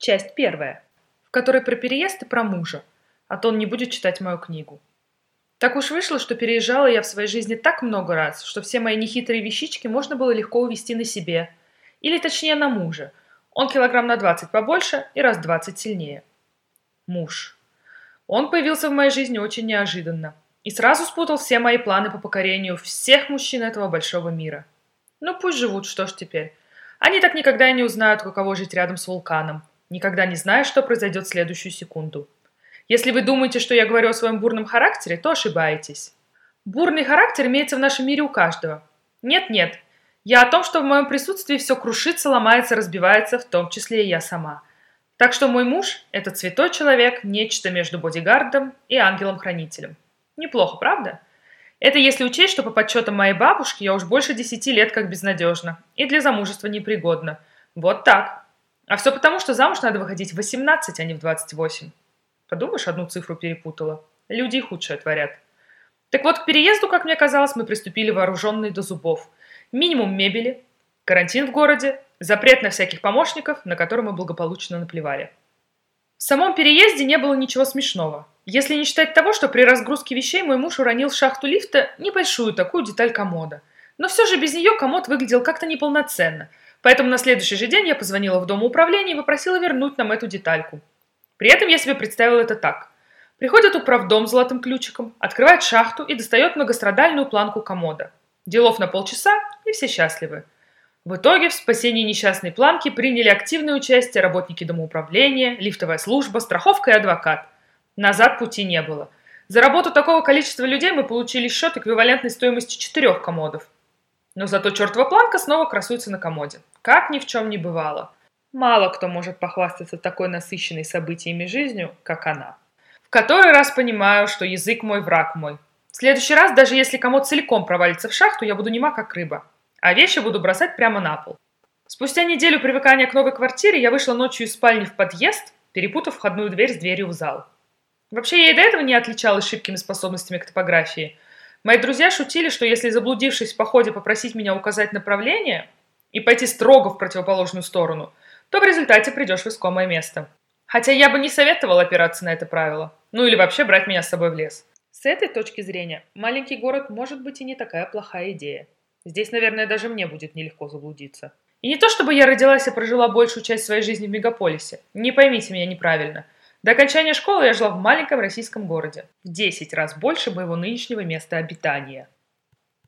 Часть первая, в которой про переезд и про мужа, а то он не будет читать мою книгу. Так уж вышло, что переезжала я в своей жизни так много раз, что все мои нехитрые вещички можно было легко увести на себе. Или точнее на мужа. Он килограмм на 20 побольше и раз 20 сильнее. Муж. Он появился в моей жизни очень неожиданно и сразу спутал все мои планы по покорению всех мужчин этого большого мира. Ну пусть живут, что ж теперь. Они так никогда и не узнают, каково жить рядом с вулканом, никогда не зная, что произойдет в следующую секунду. Если вы думаете, что я говорю о своем бурном характере, то ошибаетесь. Бурный характер имеется в нашем мире у каждого. Нет-нет, я о том, что в моем присутствии все крушится, ломается, разбивается, в том числе и я сама. Так что мой муж – это святой человек, нечто между бодигардом и ангелом-хранителем. Неплохо, правда? Это если учесть, что по подсчетам моей бабушки я уж больше десяти лет как безнадежна и для замужества непригодна. Вот так. А все потому, что замуж надо выходить в 18, а не в 28. Подумаешь, одну цифру перепутала. Люди и худшее творят. Так вот, к переезду, как мне казалось, мы приступили вооруженные до зубов. Минимум мебели, карантин в городе, запрет на всяких помощников, на которые мы благополучно наплевали. В самом переезде не было ничего смешного. Если не считать того, что при разгрузке вещей мой муж уронил в шахту лифта небольшую такую деталь комода. Но все же без нее комод выглядел как-то неполноценно – Поэтому на следующий же день я позвонила в Дом управления и попросила вернуть нам эту детальку. При этом я себе представила это так. Приходит управдом с золотым ключиком, открывает шахту и достает многострадальную планку комода. Делов на полчаса, и все счастливы. В итоге в спасении несчастной планки приняли активное участие работники домоуправления, лифтовая служба, страховка и адвокат. Назад пути не было. За работу такого количества людей мы получили счет эквивалентной стоимости четырех комодов. Но зато чертова планка снова красуется на комоде. Как ни в чем не бывало. Мало кто может похвастаться такой насыщенной событиями жизнью, как она. В который раз понимаю, что язык мой враг мой. В следующий раз, даже если комод целиком провалится в шахту, я буду нема как рыба. А вещи буду бросать прямо на пол. Спустя неделю привыкания к новой квартире я вышла ночью из спальни в подъезд, перепутав входную дверь с дверью в зал. Вообще, я и до этого не отличалась шибкими способностями к топографии – Мои друзья шутили, что если заблудившись в походе попросить меня указать направление и пойти строго в противоположную сторону, то в результате придешь в искомое место. Хотя я бы не советовал опираться на это правило. Ну или вообще брать меня с собой в лес. С этой точки зрения, маленький город может быть и не такая плохая идея. Здесь, наверное, даже мне будет нелегко заблудиться. И не то, чтобы я родилась и прожила большую часть своей жизни в мегаполисе. Не поймите меня неправильно – до окончания школы я жила в маленьком российском городе, в 10 раз больше моего нынешнего места обитания.